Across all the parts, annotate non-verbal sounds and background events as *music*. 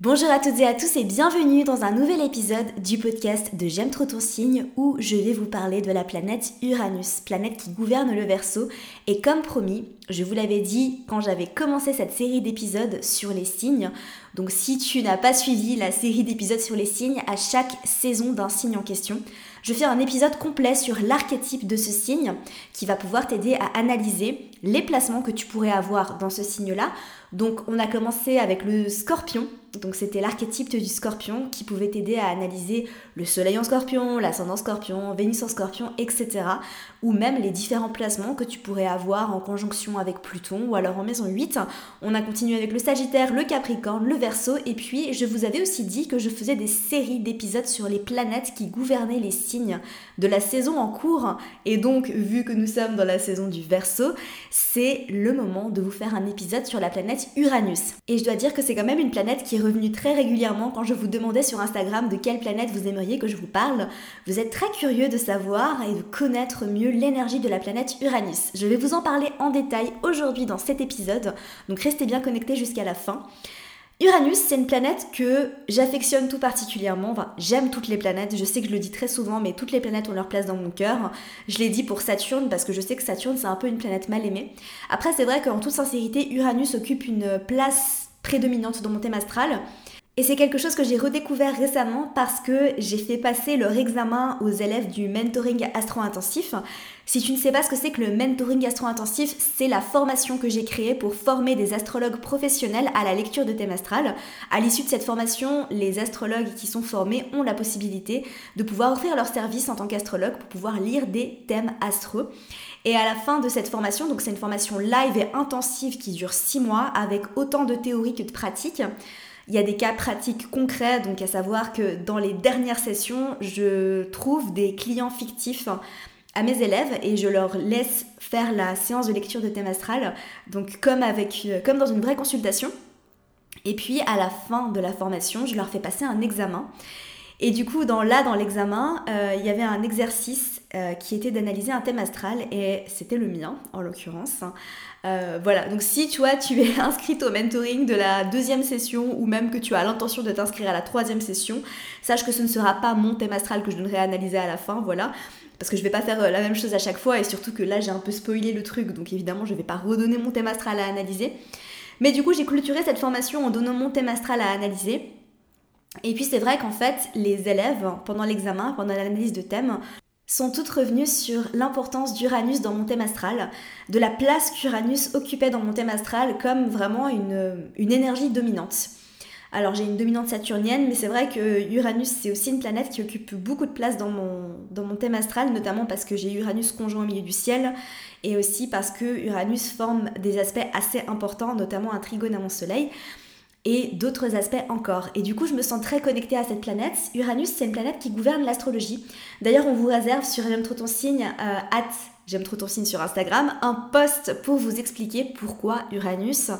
Bonjour à toutes et à tous et bienvenue dans un nouvel épisode du podcast de J'aime trop ton signe où je vais vous parler de la planète Uranus, planète qui gouverne le Verseau. Et comme promis, je vous l'avais dit quand j'avais commencé cette série d'épisodes sur les signes. Donc si tu n'as pas suivi la série d'épisodes sur les signes, à chaque saison d'un signe en question, je fais un épisode complet sur l'archétype de ce signe qui va pouvoir t'aider à analyser les placements que tu pourrais avoir dans ce signe-là. Donc on a commencé avec le scorpion donc c'était l'archétype du scorpion qui pouvait t'aider à analyser le soleil en scorpion, l'ascendant scorpion, Vénus en scorpion, etc. Ou même les différents placements que tu pourrais avoir en conjonction avec Pluton ou alors en maison 8. On a continué avec le Sagittaire, le Capricorne, le Verseau et puis je vous avais aussi dit que je faisais des séries d'épisodes sur les planètes qui gouvernaient les signes de la saison en cours. Et donc vu que nous sommes dans la saison du Verseau, c'est le moment de vous faire un épisode sur la planète Uranus. Et je dois dire que c'est quand même une planète qui revenu très régulièrement quand je vous demandais sur Instagram de quelle planète vous aimeriez que je vous parle. Vous êtes très curieux de savoir et de connaître mieux l'énergie de la planète Uranus. Je vais vous en parler en détail aujourd'hui dans cet épisode, donc restez bien connectés jusqu'à la fin. Uranus, c'est une planète que j'affectionne tout particulièrement. J'aime toutes les planètes. Je sais que je le dis très souvent, mais toutes les planètes ont leur place dans mon cœur. Je l'ai dit pour Saturne parce que je sais que Saturne, c'est un peu une planète mal aimée. Après, c'est vrai qu'en toute sincérité, Uranus occupe une place prédominante dans mon thème astral. Et c'est quelque chose que j'ai redécouvert récemment parce que j'ai fait passer leur examen aux élèves du mentoring astro-intensif. Si tu ne sais pas ce que c'est que le mentoring astro-intensif, c'est la formation que j'ai créée pour former des astrologues professionnels à la lecture de thème astral. À l'issue de cette formation, les astrologues qui sont formés ont la possibilité de pouvoir offrir leur service en tant qu'astrologue pour pouvoir lire des thèmes astro. Et à la fin de cette formation, donc c'est une formation live et intensive qui dure 6 mois avec autant de théorie que de pratique. Il y a des cas pratiques concrets, donc à savoir que dans les dernières sessions, je trouve des clients fictifs à mes élèves et je leur laisse faire la séance de lecture de thème astral, donc comme, avec, comme dans une vraie consultation. Et puis à la fin de la formation, je leur fais passer un examen. Et du coup, dans, là, dans l'examen, euh, il y avait un exercice euh, qui était d'analyser un thème astral et c'était le mien, en l'occurrence. Euh, voilà, donc si tu vois, tu es *laughs* inscrite au mentoring de la deuxième session ou même que tu as l'intention de t'inscrire à la troisième session, sache que ce ne sera pas mon thème astral que je donnerai à analyser à la fin, voilà. Parce que je vais pas faire la même chose à chaque fois et surtout que là j'ai un peu spoilé le truc, donc évidemment je vais pas redonner mon thème astral à analyser. Mais du coup j'ai clôturé cette formation en donnant mon thème astral à analyser. Et puis c'est vrai qu'en fait, les élèves, pendant l'examen, pendant l'analyse de thème, sont toutes revenues sur l'importance d'Uranus dans mon thème astral, de la place qu'Uranus occupait dans mon thème astral comme vraiment une, énergie dominante. Alors j'ai une dominante saturnienne, mais c'est vrai que Uranus c'est aussi une planète qui occupe beaucoup de place dans mon thème astral, notamment parce que j'ai Uranus conjoint au milieu du ciel, et aussi parce que Uranus forme des aspects assez importants, notamment un trigone à mon soleil et d'autres aspects encore. Et du coup, je me sens très connectée à cette planète. Uranus, c'est une planète qui gouverne l'astrologie. D'ailleurs, on vous réserve sur J'aime trop ton signe, euh, J'aime trop ton signe sur Instagram, un post pour vous expliquer pourquoi Uranus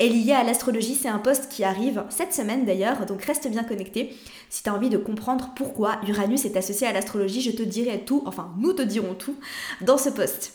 est lié à l'astrologie. C'est un post qui arrive cette semaine d'ailleurs, donc reste bien connecté. Si tu as envie de comprendre pourquoi Uranus est associé à l'astrologie, je te dirai tout, enfin nous te dirons tout dans ce post.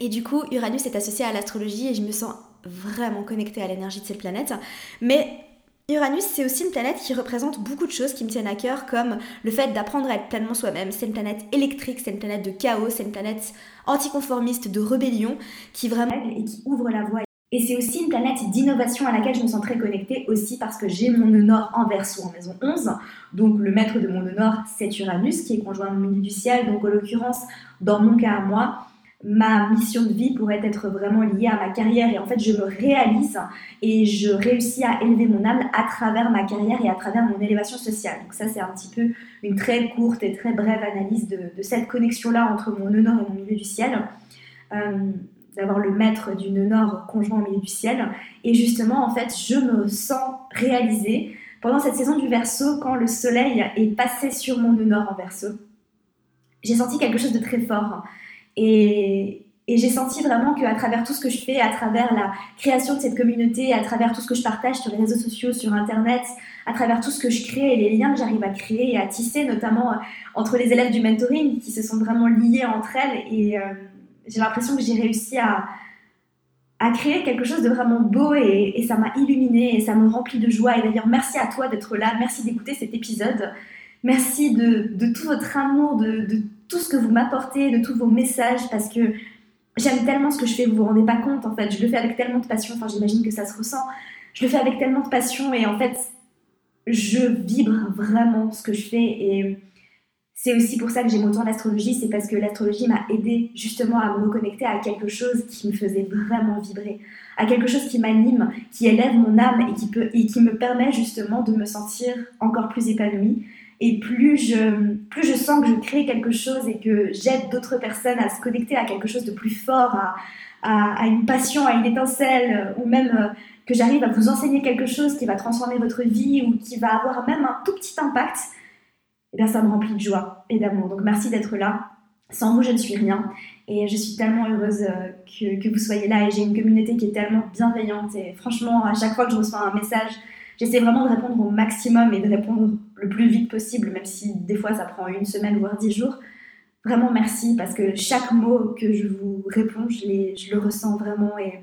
Et du coup, Uranus est associé à l'astrologie et je me sens vraiment connectée à l'énergie de cette planète. Mais Uranus, c'est aussi une planète qui représente beaucoup de choses qui me tiennent à cœur, comme le fait d'apprendre à être pleinement soi-même. C'est une planète électrique, c'est une planète de chaos, c'est une planète anticonformiste, de rébellion, qui vraiment et qui ouvre la voie. Et c'est aussi une planète d'innovation à laquelle je me sens très connectée aussi parce que j'ai mon nœud en verso en maison 11. Donc le maître de mon nœud c'est Uranus qui est conjoint au milieu du ciel. Donc en l'occurrence, dans mon cas à moi, ma mission de vie pourrait être vraiment liée à ma carrière et en fait je me réalise et je réussis à élever mon âme à travers ma carrière et à travers mon élévation sociale. Donc ça c'est un petit peu une très courte et très brève analyse de, cette connexion-là entre mon nœud et mon milieu du ciel. Euh, d'avoir le maître du nœud conjoint au milieu du ciel. Et justement, en fait, je me sens réalisée pendant cette saison du verso quand le soleil est passé sur mon nœud en verso. J'ai senti quelque chose de très fort. Et, j'ai senti vraiment qu'à travers tout ce que je fais, à travers la création de cette communauté, à travers tout ce que je partage sur les réseaux sociaux, sur Internet, à travers tout ce que je crée et les liens que j'arrive à créer et à tisser, notamment euh, entre les élèves du mentoring qui se sont vraiment liés entre elles. Et euh, j'ai l'impression que j'ai réussi à, créé quelque chose de vraiment beau et, ça m'a illuminé et ça me remplit de joie. Et d'ailleurs, merci à toi d'être là, merci d'écouter cet épisode. Merci de, tout votre amour, de, tout ce que vous m'apportez, de tous vos messages, parce que j'aime tellement ce que je fais, vous vous rendez pas compte en fait. Je le fais avec tellement de passion, enfin j'imagine que ça se ressent. Je le fais avec tellement de passion et en fait, je vibre vraiment ce que je fais et c'est aussi pour ça que j'aime autant l'astrologie, c'est parce que l'astrologie m'a aidé justement à me reconnecter à quelque chose qui me faisait vraiment vibrer, à quelque chose qui m'anime, qui élève mon âme et qui, peut, et qui me permet justement de me sentir encore plus épanouie. Et plus je, plus je sens que je crée quelque chose et que j'aide d'autres personnes à se connecter à quelque chose de plus fort, à, à, une passion, à une étincelle, ou même euh, que j'arrive à vous enseigner quelque chose qui va transformer votre vie ou qui va avoir même un tout petit impact, eh bien ça me remplit de joie et d'amour. Donc merci d'être là. Sans vous, je ne suis rien. Et je suis tellement heureuse euh, que, que vous soyez là. Et j'ai une communauté qui est tellement bienveillante. Et franchement, à chaque fois que je reçois un message, j'essaie vraiment de répondre au maximum et de répondre le plus vite possible, même si des fois ça prend une semaine, voire dix jours. Vraiment merci parce que chaque mot que je vous réponds, je, le ressens vraiment et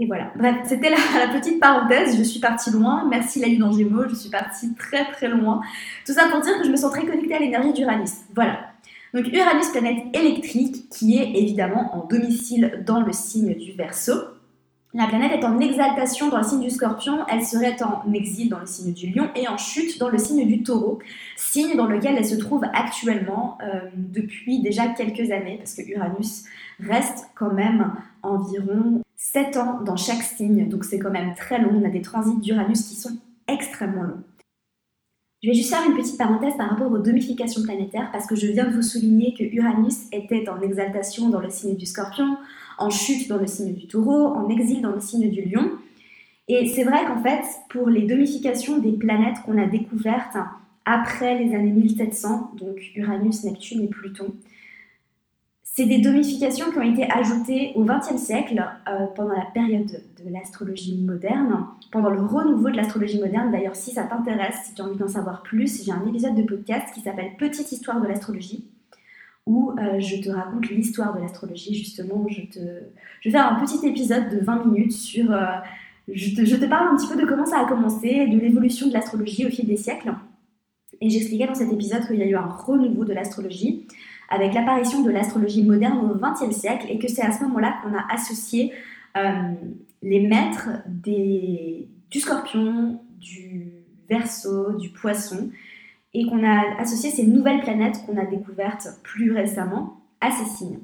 et voilà. Bref, c'était la, petite parenthèse. Je suis partie loin. Merci la lune en Gémeaux. Je suis partie très très loin. Tout ça pour dire que je me sens très connectée à l'énergie d'Uranus. Voilà. Donc Uranus, planète électrique, qui est évidemment en domicile dans le signe du Verseau. La planète est en exaltation dans le signe du Scorpion, elle serait en exil dans le signe du Lion et en chute dans le signe du Taureau, signe dans lequel elle se trouve actuellement euh, depuis déjà quelques années, parce que Uranus reste quand même environ 7 ans dans chaque signe, donc c'est quand même très long. On a des transits d'Uranus qui sont extrêmement longs. Je vais juste faire une petite parenthèse par rapport aux domifications planétaires parce que je viens de vous souligner que Uranus était en exaltation dans le signe du Scorpion, en chute dans le signe du Taureau, en exil dans le signe du Lion. Et c'est vrai qu'en fait, pour les domifications des planètes qu'on a découvertes après les années 1700, donc Uranus, Neptune et Pluton, c'est des domifications qui ont été ajoutées au XXe siècle, euh, pendant la période de l'astrologie moderne, pendant le renouveau de l'astrologie moderne. D'ailleurs, si ça t'intéresse, si tu as envie d'en savoir plus, j'ai un épisode de podcast qui s'appelle Petite histoire de l'astrologie, où euh, je te raconte l'histoire de l'astrologie. Justement, je, vais faire un petit épisode de 20 minutes sur... Euh, je, te, je te parle un petit peu de comment ça a commencé, de l'évolution de l'astrologie au fil des siècles. Et j'expliquais dans cet épisode qu'il y a eu un renouveau de l'astrologie avec l'apparition de l'astrologie moderne au XXe siècle et que c'est à ce moment-là qu'on a associé euh, les maîtres des, du scorpion, du verso, du poisson et qu'on a associé ces nouvelles planètes qu'on a découvertes plus récemment à ces signes.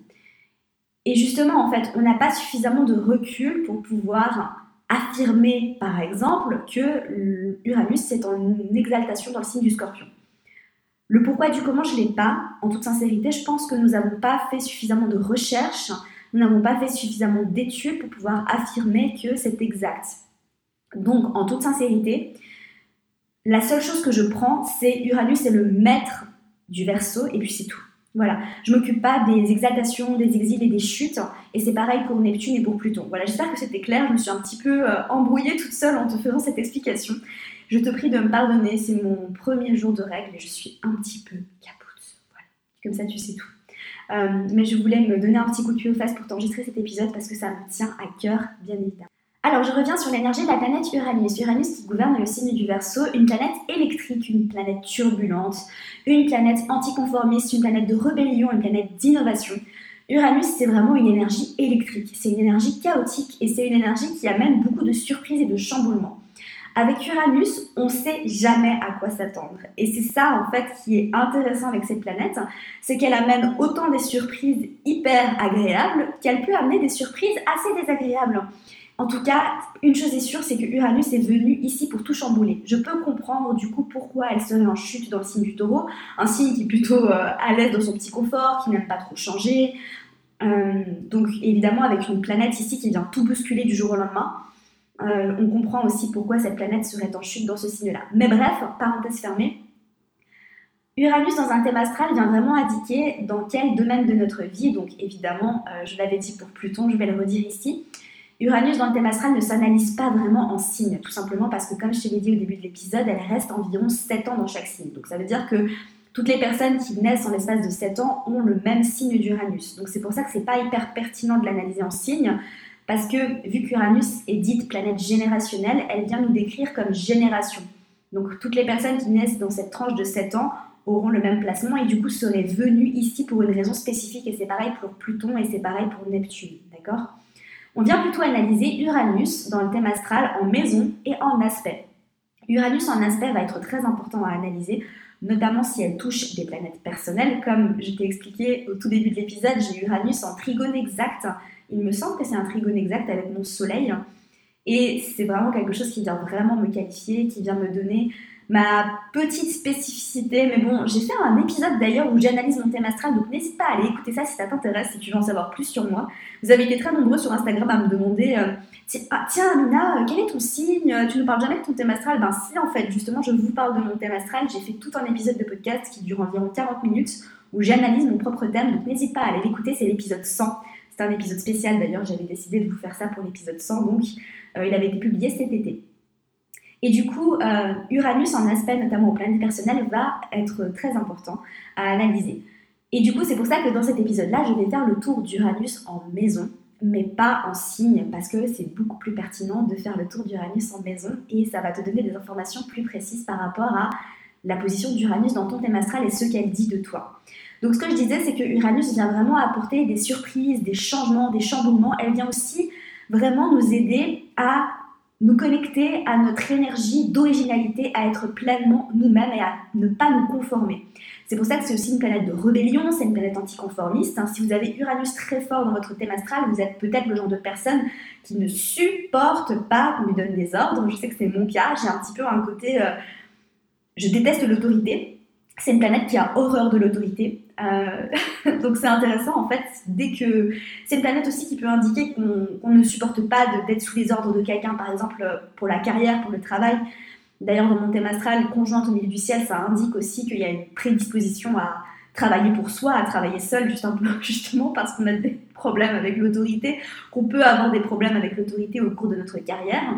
Et justement, en fait, on n'a pas suffisamment de recul pour pouvoir affirmer, par exemple, que Uranus est en exaltation dans le signe du scorpion. Le pourquoi du comment, je ne l'ai pas. En toute sincérité, je pense que nous n'avons pas fait suffisamment de recherches, nous n'avons pas fait suffisamment d'études pour pouvoir affirmer que c'est exact. Donc, en toute sincérité, la seule chose que je prends, c'est Uranus est le maître du verso, et puis c'est tout. Voilà, je m'occupe pas des exaltations, des exils et des chutes, et c'est pareil pour Neptune et pour Pluton. Voilà, j'espère que c'était clair, je me suis un petit peu euh, embrouillée toute seule en te faisant cette explication. Je te prie de me pardonner, c'est mon premier jour de règle et je suis un petit peu capote. Voilà. Comme ça, tu sais tout. Euh, mais je voulais me donner un petit coup de pied aux fesses pour t'enregistrer cet épisode parce que ça me tient à cœur, bien évidemment. Alors, je reviens sur l'énergie de la planète Uranus. Uranus qui gouverne le signe du Verseau, une planète électrique, une planète turbulente, une planète anticonformiste, une planète de rébellion, une planète d'innovation. Uranus, c'est vraiment une énergie électrique, c'est une énergie chaotique et c'est une énergie qui amène beaucoup de surprises et de chamboulements. Avec Uranus, on ne sait jamais à quoi s'attendre. Et c'est ça, en fait, qui est intéressant avec cette planète, c'est qu'elle amène autant des surprises hyper agréables qu'elle peut amener des surprises assez désagréables. En tout cas, une chose est sûre, c'est que Uranus est venu ici pour tout chambouler. Je peux comprendre du coup pourquoi elle serait en chute dans le signe du taureau, un signe qui est plutôt euh, à l'aise dans son petit confort, qui n'aime pas trop changer. Euh, donc évidemment, avec une planète ici qui vient tout bousculer du jour au lendemain, euh, on comprend aussi pourquoi cette planète serait en chute dans ce signe-là. Mais bref, parenthèse fermée, Uranus dans un thème astral vient vraiment indiquer dans quel domaine de notre vie, donc évidemment, je l'avais dit pour Pluton, je vais le redire ici, Uranus dans le thème astral ne s'analyse pas vraiment en signe, tout simplement parce que comme je te l'ai dit au début de l'épisode, elle reste environ 7 ans dans chaque signe. Donc ça veut dire que toutes les personnes qui naissent en l'espace de 7 ans ont le même signe d'Uranus. Donc c'est pour ça que c'est pas hyper pertinent de l'analyser en signe, Parce que vu qu'Uranus est dite planète générationnelle, elle vient nous décrire comme génération. Donc toutes les personnes qui naissent dans cette tranche de 7 ans auront le même placement et du coup seraient venues ici pour une raison spécifique et c'est pareil pour Pluton et c'est pareil pour Neptune, d'accord? On vient plutôt analyser Uranus dans le thème astral en maison et en aspect. Uranus en aspect va être très important à analyser, notamment si elle touche des planètes personnelles. Comme je t'ai expliqué au tout début de l'épisode, j'ai Uranus en trigone exact. Il me semble que c'est un trigone exact avec mon soleil. Et c'est vraiment quelque chose qui vient vraiment me qualifier, qui vient me donner ma petite spécificité. Mais bon, j'ai fait un épisode d'ailleurs où j'analyse mon thème astral, donc n'hésite pas à aller écouter ça si ça t'intéresse, si tu veux en savoir plus sur moi. Vous avez été très nombreux sur Instagram à me demander euh, ah, Tiens, Amina, euh, quel est ton signe? Tu ne parles jamais de ton thème astral? Ben, si, en fait, justement, je vous parle de mon thème astral. J'ai fait tout un épisode de podcast qui dure environ 40 minutes où j'analyse mon propre thème, donc n'hésite pas à aller l'écouter, c'est l'épisode 100. C'est un épisode spécial d'ailleurs, j'avais décidé de vous faire ça pour l'épisode 100, donc euh, il avait été publié cet été. Et du coup, euh, Uranus en aspect notamment au planète personnel va être très important à analyser. Et du coup, c'est pour ça que dans cet épisode-là, je vais faire le tour d'Uranus en maison, mais pas en signe, parce que c'est beaucoup plus pertinent de faire le tour d'Uranus en maison et ça va te donner des informations plus précises par rapport à la position d'Uranus dans ton thème astral et ce qu'elle dit de toi. Donc ce que je disais, c'est que Uranus vient vraiment apporter des surprises, des changements, des chamboulements. Elle vient aussi vraiment nous aider à nous connecter à notre énergie d'originalité, à être pleinement nous-mêmes et à ne pas nous conformer. C'est pour ça que c'est aussi une planète de rébellion, c'est une planète anticonformiste. Hein. Si vous avez Uranus très fort dans votre thème astral, vous êtes peut-être le genre de personne qui ne supporte pas qu'on lui donne des ordres. Je sais que c'est mon cas, j'ai un petit peu un côté... Euh, je déteste l'autorité. C'est une planète qui a horreur de l'autorité. Euh, *laughs* donc c'est intéressant en fait, dès que c'est une planète aussi qui peut indiquer qu'on ne supporte pas d'être sous les ordres de quelqu'un, par exemple pour la carrière, pour le travail. D'ailleurs dans mon thème astral, conjointe au milieu du ciel, ça indique aussi qu'il y a une prédisposition à travailler pour soi, à travailler seul, *laughs* justement parce qu'on a des problèmes avec l'autorité, qu'on peut avoir des problèmes avec l'autorité au cours de notre carrière.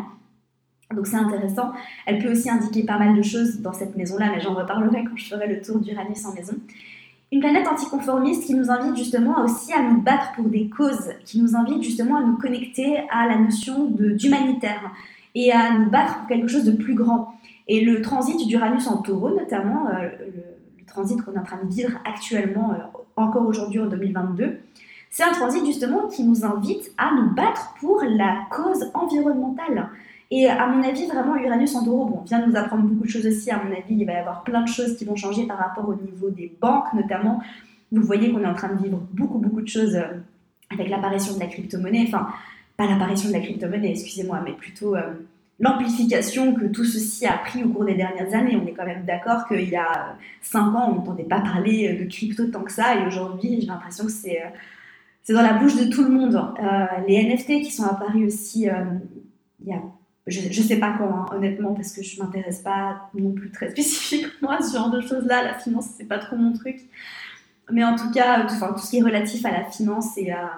Donc c'est intéressant. Elle peut aussi indiquer pas mal de choses dans cette maison-là, mais j'en reparlerai quand je ferai le tour d'Uranus en maison. Une planète anticonformiste qui nous invite justement aussi à nous battre pour des causes, qui nous invite justement à nous connecter à la notion d'humanitaire et à nous battre pour quelque chose de plus grand. Et le transit d'Uranus en taureau, notamment, euh, le, transit qu'on est en train de vivre actuellement, euh, encore aujourd'hui en 2022, c'est un transit justement qui nous invite à nous battre pour la cause environnementale. Et à mon avis, vraiment, Uranus en taureau, bon, vient nous apprendre beaucoup de choses aussi. À mon avis, il va y avoir plein de choses qui vont changer par rapport au niveau des banques, notamment. Vous voyez qu'on est en train de vivre beaucoup, beaucoup de choses euh, avec l'apparition de la crypto-monnaie. Enfin, pas l'apparition de la crypto-monnaie, excusez-moi, mais plutôt euh, l'amplification que tout ceci a pris au cours des dernières années. On est quand même d'accord qu'il y a 5 ans, on n'entendait pas parler de crypto tant que ça. Et aujourd'hui, j'ai l'impression que c'est. Euh, c'est dans la bouche de tout le monde. les NFT qui sont apparus aussi il y a je ne sais pas comment, honnêtement, parce que je ne m'intéresse pas non plus très *laughs* spécifiquement à ce genre de choses-là. La finance, c'est pas trop mon truc. Mais en tout cas, tout, ce qui est relatif à la finance et à,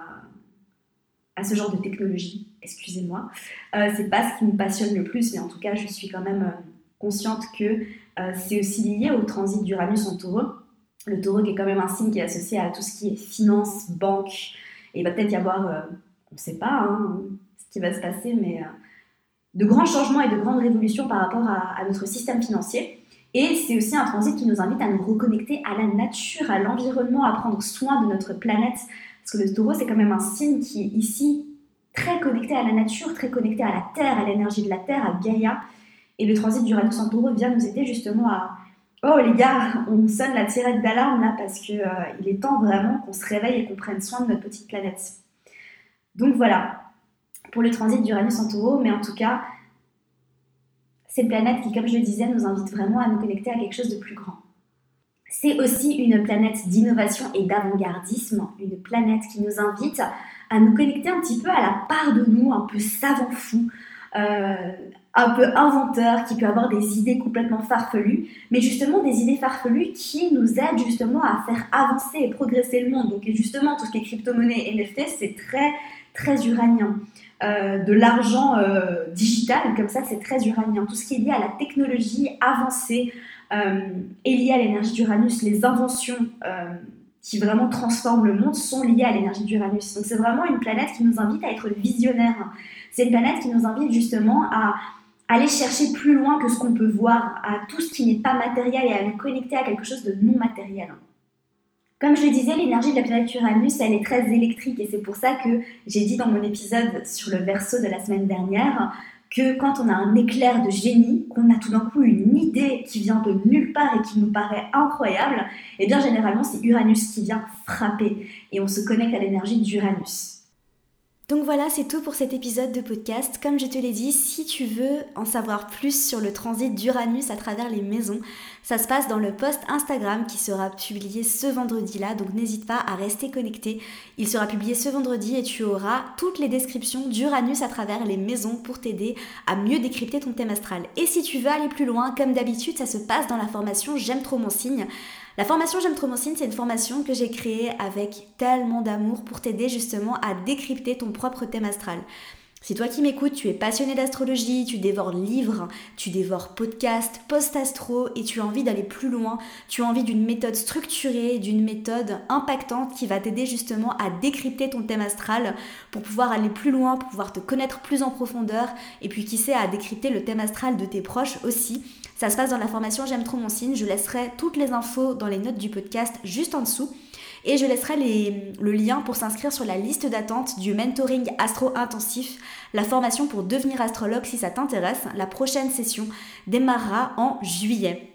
à ce genre de technologie, excusez-moi, euh, c'est pas ce qui me passionne le plus, mais en tout cas, je suis quand même euh, consciente que euh, c'est aussi lié au transit d'Uranus en taureau. Le taureau qui est quand même un signe qui est associé à tout ce qui est finance, banque, et il va peut-être y avoir, on ne sait pas hein, ce qui va se passer, mais de grands changements et de grandes révolutions par rapport à, notre système financier. Et c'est aussi un transit qui nous invite à nous reconnecter à la nature, à l'environnement, à prendre soin de notre planète. Parce que le taureau, c'est quand même un signe qui est ici très connecté à la nature, très connecté à la Terre, à l'énergie de la Terre, à Gaïa. Et le transit du Uranus en taureau vient nous aider justement à... Oh les gars, on sonne la tirette d'alarme là parce qu'il euh, il est temps vraiment qu'on se réveille et qu'on prenne soin de notre petite planète. Donc voilà, pour le transit d'Uranus en taureau, mais en tout cas, c'est une planète qui, comme je le disais, nous invite vraiment à nous connecter à quelque chose de plus grand. C'est aussi une planète d'innovation et d'avant-gardisme, une planète qui nous invite à nous connecter un petit peu à la part de nous, un peu savant fou, euh, un peu inventeur, qui peut avoir des idées complètement farfelues, mais justement des idées farfelues qui nous aident justement à faire avancer et progresser le monde. Donc justement, tout ce qui est crypto-monnaie et NFT, c'est très, très uranien. Euh, de l'argent euh, digital, comme ça c'est très uranien. Tout ce qui est lié à la technologie avancée euh, est lié à l'énergie d'Uranus, les inventions qui vraiment transforment le monde sont liées à l'énergie d'Uranus. Donc c'est vraiment une planète qui nous invite à être visionnaire. C'est une planète qui nous invite justement à aller chercher plus loin que ce qu'on peut voir, à tout ce qui n'est pas matériel et à nous connecter à quelque chose de non matériel. Comme je le disais, l'énergie de la planète Uranus, elle est très électrique et c'est pour ça que j'ai dit dans mon épisode sur le verso de la semaine dernière que quand on a un éclair de génie, qu'on a tout d'un coup une idée qui vient de nulle part et qui nous paraît incroyable, et eh bien généralement c'est Uranus qui vient frapper et on se connecte à l'énergie d'Uranus. Donc voilà, c'est tout pour cet épisode de podcast. Comme je te l'ai dit, si tu veux en savoir plus sur le transit d'Uranus à travers les maisons, ça se passe dans le post Instagram qui sera publié ce vendredi-là, donc n'hésite pas à rester connecté. Il sera publié ce vendredi et tu auras toutes les descriptions d'Uranus à travers les maisons pour t'aider à mieux décrypter ton thème astral. Et si tu veux aller plus loin, comme d'habitude, ça se passe dans la formation J'aime trop mon signe. La formation J'aime trop mon signe, c'est une formation que j'ai créée avec tellement d'amour pour t'aider justement à décrypter ton propre thème astral. Si toi qui m'écoutes, tu es passionné d'astrologie, tu dévores livres, tu dévores podcasts, post-astro et tu as envie d'aller plus loin, tu as envie d'une méthode structurée, d'une méthode impactante qui va t'aider justement à décrypter ton thème astral pour pouvoir aller plus loin, pour pouvoir te connaître plus en profondeur et puis qui sait à décrypter le thème astral de tes proches aussi. Ça se passe dans la formation J'aime trop mon signe, je laisserai toutes les infos dans les notes du podcast juste en dessous. Et je laisserai le lien pour s'inscrire sur la liste d'attente du mentoring astro intensif, la formation pour devenir astrologue si ça t'intéresse. La prochaine session démarrera en juillet.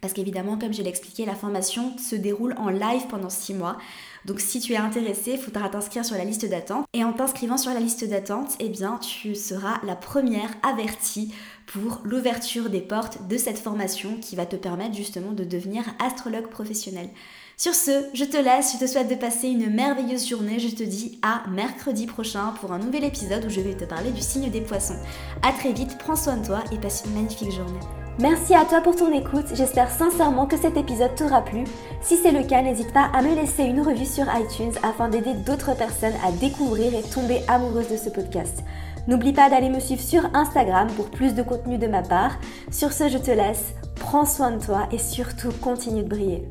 Parce qu'évidemment, comme je l'ai expliqué, la formation se déroule en live pendant 6 mois. Donc si tu es intéressé, il faudra t'inscrire sur la liste d'attente. Et en t'inscrivant sur la liste d'attente, eh bien tu seras la première avertie pour l'ouverture des portes de cette formation qui va te permettre justement de devenir astrologue professionnel. Sur ce, je te laisse, je te souhaite de passer une merveilleuse journée. Je te dis à mercredi prochain pour un nouvel épisode où je vais te parler du signe des poissons. A très vite, prends soin de toi et passe une magnifique journée. Merci à toi pour ton écoute, j'espère sincèrement que cet épisode t'aura plu. Si c'est le cas, n'hésite pas à me laisser une revue sur iTunes afin d'aider d'autres personnes à découvrir et tomber amoureuses de ce podcast. N'oublie pas d'aller me suivre sur Instagram pour plus de contenu de ma part. Sur ce, je te laisse, prends soin de toi et surtout continue de briller.